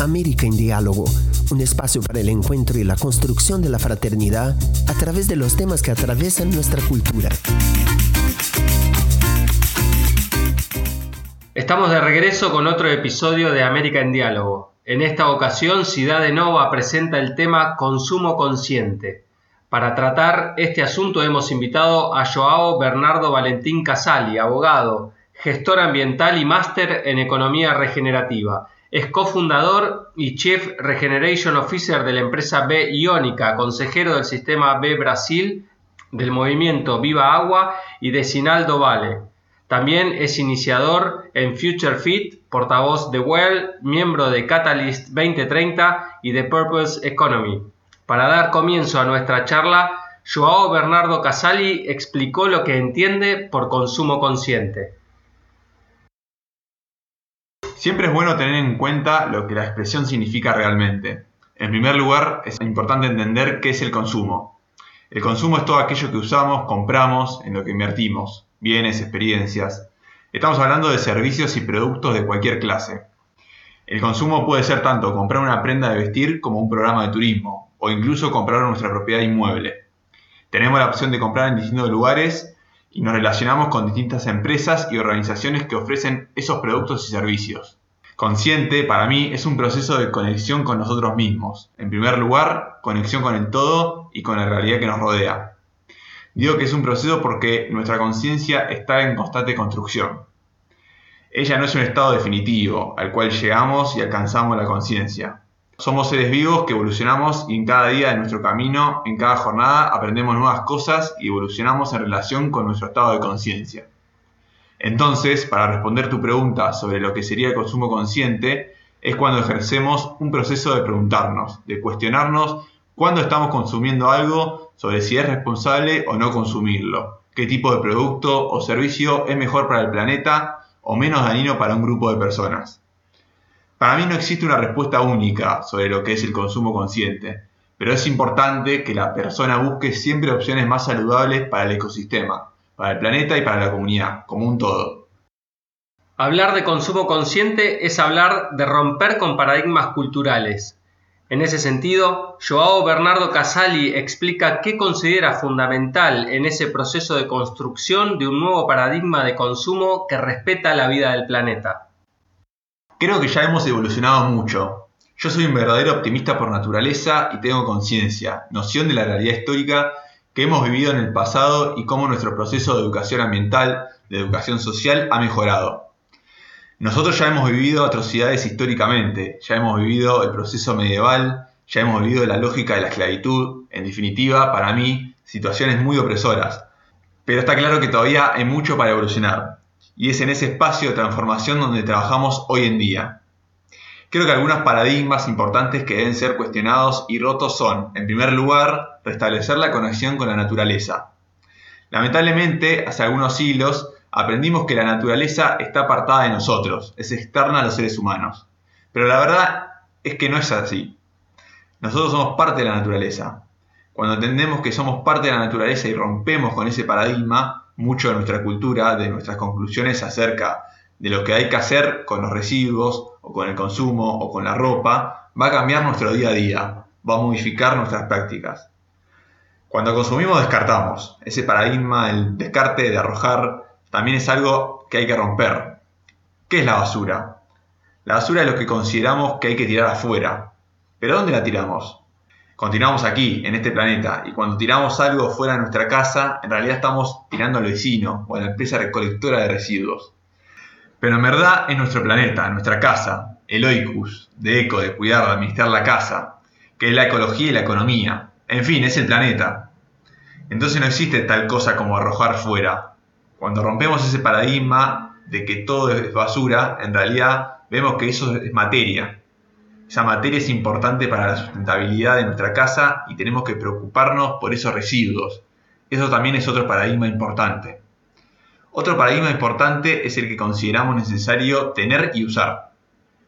América en Diálogo, un espacio para el encuentro y la construcción de la fraternidad a través de los temas que atraviesan nuestra cultura. Estamos de regreso con otro episodio de América en Diálogo. En esta ocasión, Ciudad de Nova presenta el tema Consumo Consciente. Para tratar este asunto hemos invitado a Joao Bernardo Valentín Casali, abogado, gestor ambiental y máster en economía regenerativa. Es cofundador y Chief Regeneration Officer de la empresa B Iónica, consejero del sistema B Brasil, del movimiento Viva Agua y de Sinaldo Vale. También es iniciador en Future Fit, portavoz de Well, miembro de Catalyst 2030 y de Purpose Economy. Para dar comienzo a nuestra charla, Joao Bernardo Casali explicó lo que entiende por consumo consciente. Siempre es bueno tener en cuenta lo que la expresión significa realmente. En primer lugar, es importante entender qué es el consumo. El consumo es todo aquello que usamos, compramos, en lo que invertimos, bienes, experiencias. Estamos hablando de servicios y productos de cualquier clase. El consumo puede ser tanto comprar una prenda de vestir como un programa de turismo, o incluso comprar nuestra propiedad inmueble. Tenemos la opción de comprar en distintos lugares y nos relacionamos con distintas empresas y organizaciones que ofrecen esos productos y servicios. Consciente, para mí, es un proceso de conexión con nosotros mismos. En primer lugar, conexión con el todo y con la realidad que nos rodea. Digo que es un proceso porque nuestra conciencia está en constante construcción. Ella no es un estado definitivo al cual llegamos y alcanzamos la conciencia. Somos seres vivos que evolucionamos y en cada día de nuestro camino, en cada jornada, aprendemos nuevas cosas y evolucionamos en relación con nuestro estado de conciencia. Entonces, para responder tu pregunta sobre lo que sería el consumo consciente, es cuando ejercemos un proceso de preguntarnos, de cuestionarnos cuándo estamos consumiendo algo, sobre si es responsable o no consumirlo, qué tipo de producto o servicio es mejor para el planeta o menos dañino para un grupo de personas. Para mí no existe una respuesta única sobre lo que es el consumo consciente, pero es importante que la persona busque siempre opciones más saludables para el ecosistema, para el planeta y para la comunidad, como un todo. Hablar de consumo consciente es hablar de romper con paradigmas culturales. En ese sentido, Joao Bernardo Casali explica qué considera fundamental en ese proceso de construcción de un nuevo paradigma de consumo que respeta la vida del planeta. Creo que ya hemos evolucionado mucho. Yo soy un verdadero optimista por naturaleza y tengo conciencia, noción de la realidad histórica que hemos vivido en el pasado y cómo nuestro proceso de educación ambiental, de educación social, ha mejorado. Nosotros ya hemos vivido atrocidades históricamente, ya hemos vivido el proceso medieval, ya hemos vivido la lógica de la esclavitud, en definitiva, para mí, situaciones muy opresoras. Pero está claro que todavía hay mucho para evolucionar y es en ese espacio de transformación donde trabajamos hoy en día. Creo que algunos paradigmas importantes que deben ser cuestionados y rotos son, en primer lugar, restablecer la conexión con la naturaleza. Lamentablemente, hace algunos siglos, aprendimos que la naturaleza está apartada de nosotros, es externa a los seres humanos. Pero la verdad es que no es así. Nosotros somos parte de la naturaleza. Cuando entendemos que somos parte de la naturaleza y rompemos con ese paradigma, mucho de nuestra cultura, de nuestras conclusiones acerca de lo que hay que hacer con los residuos o con el consumo o con la ropa, va a cambiar nuestro día a día, va a modificar nuestras prácticas. Cuando consumimos descartamos. Ese paradigma, el descarte de arrojar, también es algo que hay que romper. ¿Qué es la basura? La basura es lo que consideramos que hay que tirar afuera. ¿Pero dónde la tiramos? Continuamos aquí, en este planeta, y cuando tiramos algo fuera de nuestra casa, en realidad estamos tirando al vecino o a la empresa recolectora de residuos. Pero en verdad es nuestro planeta, nuestra casa, el oikos, de eco, de cuidar, de administrar la casa, que es la ecología y la economía. En fin, es el planeta. Entonces no existe tal cosa como arrojar fuera. Cuando rompemos ese paradigma de que todo es basura, en realidad vemos que eso es materia, esa materia es importante para la sustentabilidad de nuestra casa y tenemos que preocuparnos por esos residuos. Eso también es otro paradigma importante. Otro paradigma importante es el que consideramos necesario tener y usar.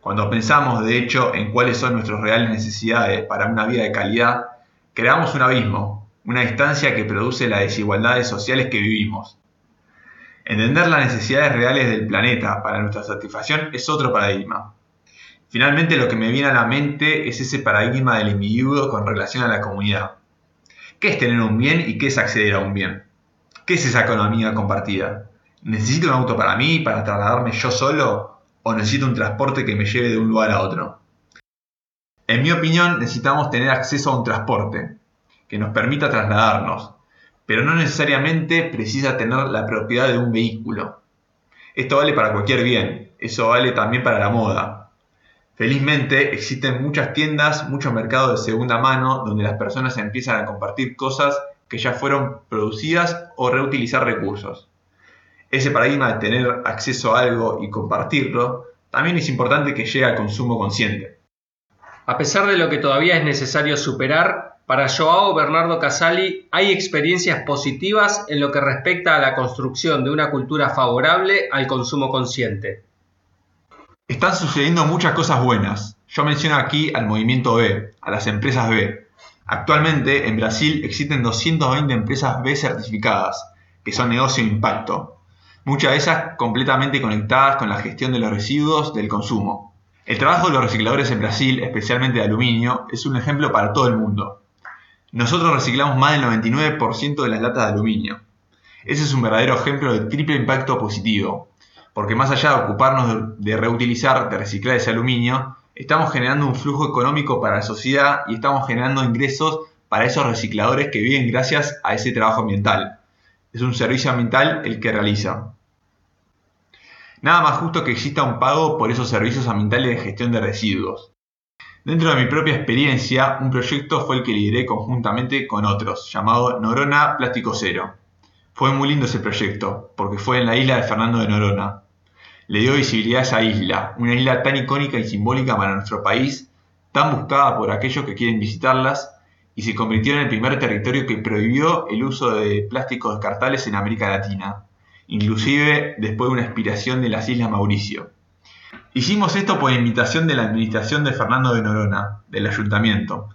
Cuando pensamos, de hecho, en cuáles son nuestras reales necesidades para una vida de calidad, creamos un abismo, una distancia que produce las desigualdades sociales que vivimos. Entender las necesidades reales del planeta para nuestra satisfacción es otro paradigma. Finalmente lo que me viene a la mente es ese paradigma del individuo con relación a la comunidad. ¿Qué es tener un bien y qué es acceder a un bien? ¿Qué es esa economía compartida? ¿Necesito un auto para mí, para trasladarme yo solo? ¿O necesito un transporte que me lleve de un lugar a otro? En mi opinión, necesitamos tener acceso a un transporte que nos permita trasladarnos, pero no necesariamente precisa tener la propiedad de un vehículo. Esto vale para cualquier bien, eso vale también para la moda, Felizmente existen muchas tiendas, muchos mercados de segunda mano donde las personas empiezan a compartir cosas que ya fueron producidas o reutilizar recursos. Ese paradigma de tener acceso a algo y compartirlo también es importante que llegue al consumo consciente. A pesar de lo que todavía es necesario superar, para Joao Bernardo Casali hay experiencias positivas en lo que respecta a la construcción de una cultura favorable al consumo consciente. Están sucediendo muchas cosas buenas. Yo menciono aquí al movimiento B, a las empresas B. Actualmente en Brasil existen 220 empresas B certificadas, que son negocio de impacto, muchas de ellas completamente conectadas con la gestión de los residuos del consumo. El trabajo de los recicladores en Brasil, especialmente de aluminio, es un ejemplo para todo el mundo. Nosotros reciclamos más del 99% de las latas de aluminio. Ese es un verdadero ejemplo de triple impacto positivo, porque más allá de ocuparnos de, reutilizar, de reciclar ese aluminio, estamos generando un flujo económico para la sociedad y estamos generando ingresos para esos recicladores que viven gracias a ese trabajo ambiental. Es un servicio ambiental el que realiza. Nada más justo que exista un pago por esos servicios ambientales de gestión de residuos. Dentro de mi propia experiencia, un proyecto fue el que lideré conjuntamente con otros, llamado Norona Plástico Cero. Fue muy lindo ese proyecto, porque fue en la isla de Fernando de Norona, le dio visibilidad a esa isla, una isla tan icónica y simbólica para nuestro país, tan buscada por aquellos que quieren visitarlas, y se convirtió en el primer territorio que prohibió el uso de plásticos descartables en América Latina, inclusive después de una expiración de las Islas Mauricio. Hicimos esto por invitación de la administración de Fernando de Norona, del ayuntamiento,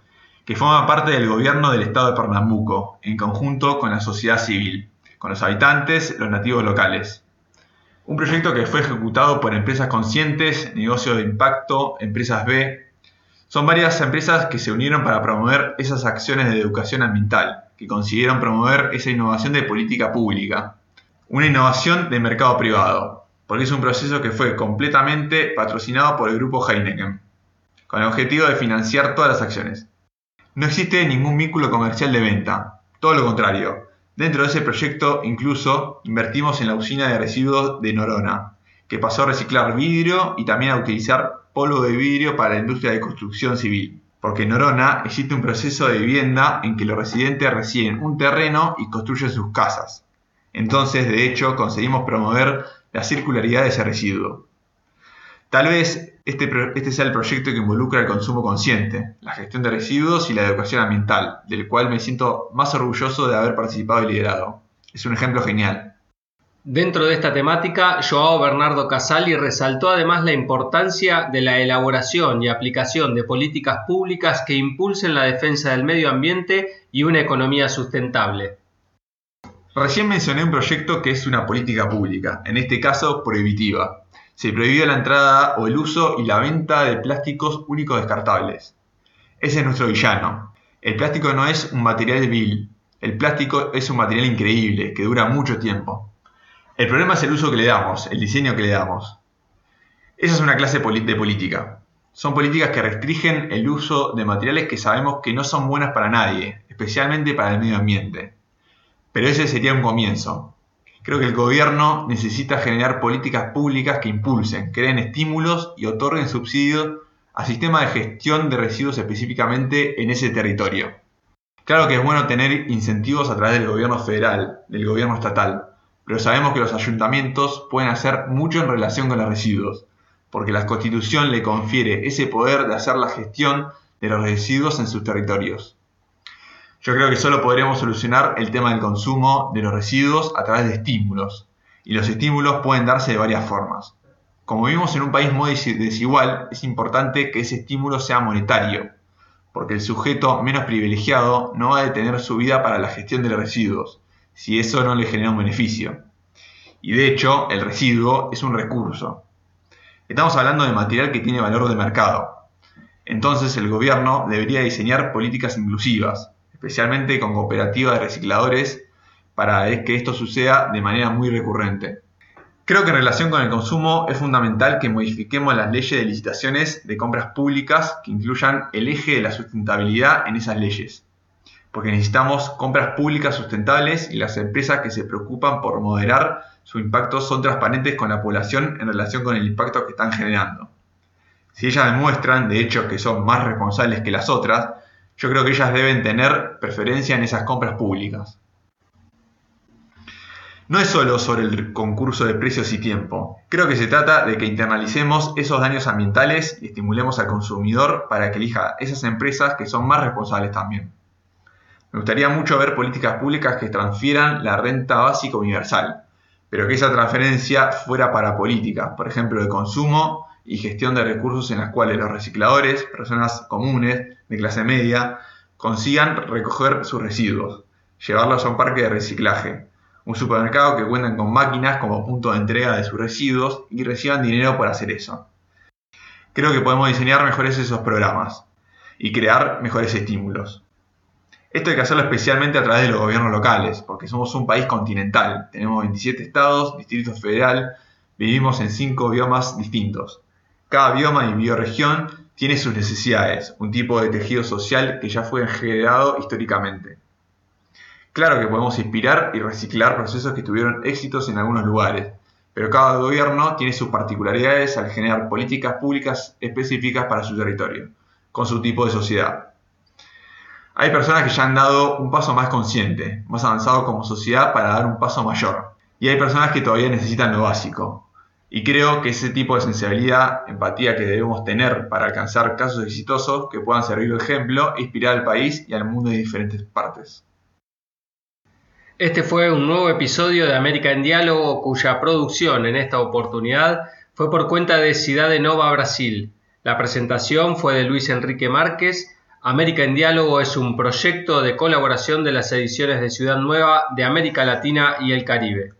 que forma parte del gobierno del estado de Pernambuco, en conjunto con la sociedad civil, con los habitantes, los nativos locales. Un proyecto que fue ejecutado por empresas conscientes, negocios de impacto, empresas B. Son varias empresas que se unieron para promover esas acciones de educación ambiental, que consiguieron promover esa innovación de política pública. Una innovación de mercado privado, porque es un proceso que fue completamente patrocinado por el grupo Heineken, con el objetivo de financiar todas las acciones. No existe ningún vínculo comercial de venta, todo lo contrario, Dentro de ese proyecto incluso invertimos en la usina de residuos de Norona, que pasó a reciclar vidrio y también a utilizar polvo de vidrio para la industria de construcción civil. Porque en Norona existe un proceso de vivienda en que los residentes reciben un terreno y construyen sus casas. Entonces, de hecho, conseguimos promover la circularidad de ese residuo. Tal vez este, este, sea el proyecto que involucra el consumo consciente, la gestión de residuos y la educación ambiental, del cual me siento más orgulloso de haber participado y liderado. Es un ejemplo genial. Dentro de esta temática, Joao Bernardo Casali resaltó además la importancia de la elaboración y aplicación de políticas públicas que impulsen la defensa del medio ambiente y una economía sustentable. Recién mencioné un proyecto que es una política pública, en este caso prohibitiva, se prohibió la entrada o el uso y la venta de plásticos únicos descartables. Ese es nuestro villano. El plástico no es un material vil, el plástico es un material increíble, que dura mucho tiempo. El problema es el uso que le damos, el diseño que le damos. Esa es una clase de política. Son políticas que restringen el uso de materiales que sabemos que no son buenas para nadie, especialmente para el medio ambiente. Pero ese sería un comienzo. Creo que el gobierno necesita generar políticas públicas que impulsen, creen estímulos y otorguen subsidios a sistemas de gestión de residuos específicamente en ese territorio. Claro que es bueno tener incentivos a través del gobierno federal, del gobierno estatal, pero sabemos que los ayuntamientos pueden hacer mucho en relación con los residuos, porque la constitución le confiere ese poder de hacer la gestión de los residuos en sus territorios. Yo creo que solo podremos solucionar el tema del consumo de los residuos a través de estímulos, y los estímulos pueden darse de varias formas. Como vivimos en un país muy desigual, es importante que ese estímulo sea monetario, porque el sujeto menos privilegiado no va a detener su vida para la gestión de los residuos, si eso no le genera un beneficio. Y de hecho, el residuo es un recurso. Estamos hablando de material que tiene valor de mercado. Entonces el gobierno debería diseñar políticas inclusivas, especialmente con cooperativas de recicladores, para que esto suceda de manera muy recurrente. Creo que en relación con el consumo es fundamental que modifiquemos las leyes de licitaciones de compras públicas que incluyan el eje de la sustentabilidad en esas leyes. Porque necesitamos compras públicas sustentables y las empresas que se preocupan por moderar su impacto son transparentes con la población en relación con el impacto que están generando. Si ellas demuestran, de hecho, que son más responsables que las otras, yo creo que ellas deben tener preferencia en esas compras públicas. No es solo sobre el concurso de precios y tiempo. Creo que se trata de que internalicemos esos daños ambientales y estimulemos al consumidor para que elija esas empresas que son más responsables también. Me gustaría mucho ver políticas públicas que transfieran la renta básica universal, pero que esa transferencia fuera para políticas, por ejemplo, de consumo y gestión de recursos en las cuales los recicladores, personas comunes, de clase media, consigan recoger sus residuos, llevarlos a un parque de reciclaje, un supermercado que cuentan con máquinas como punto de entrega de sus residuos y reciban dinero por hacer eso. Creo que podemos diseñar mejores esos programas y crear mejores estímulos. Esto hay que hacerlo especialmente a través de los gobiernos locales, porque somos un país continental, tenemos 27 estados, distrito federal, vivimos en 5 biomas distintos. Cada bioma y bioregión tiene sus necesidades, un tipo de tejido social que ya fue generado históricamente. Claro que podemos inspirar y reciclar procesos que tuvieron éxitos en algunos lugares, pero cada gobierno tiene sus particularidades al generar políticas públicas específicas para su territorio, con su tipo de sociedad. Hay personas que ya han dado un paso más consciente, más avanzado como sociedad para dar un paso mayor, y hay personas que todavía necesitan lo básico. Y creo que ese tipo de sensibilidad, empatía que debemos tener para alcanzar casos exitosos que puedan servir de ejemplo e inspirar al país y al mundo de diferentes partes. Este fue un nuevo episodio de América en Diálogo cuya producción en esta oportunidad fue por cuenta de Cidade Nova Brasil. La presentación fue de Luis Enrique Márquez. América en Diálogo es un proyecto de colaboración de las ediciones de Ciudad Nueva de América Latina y el Caribe.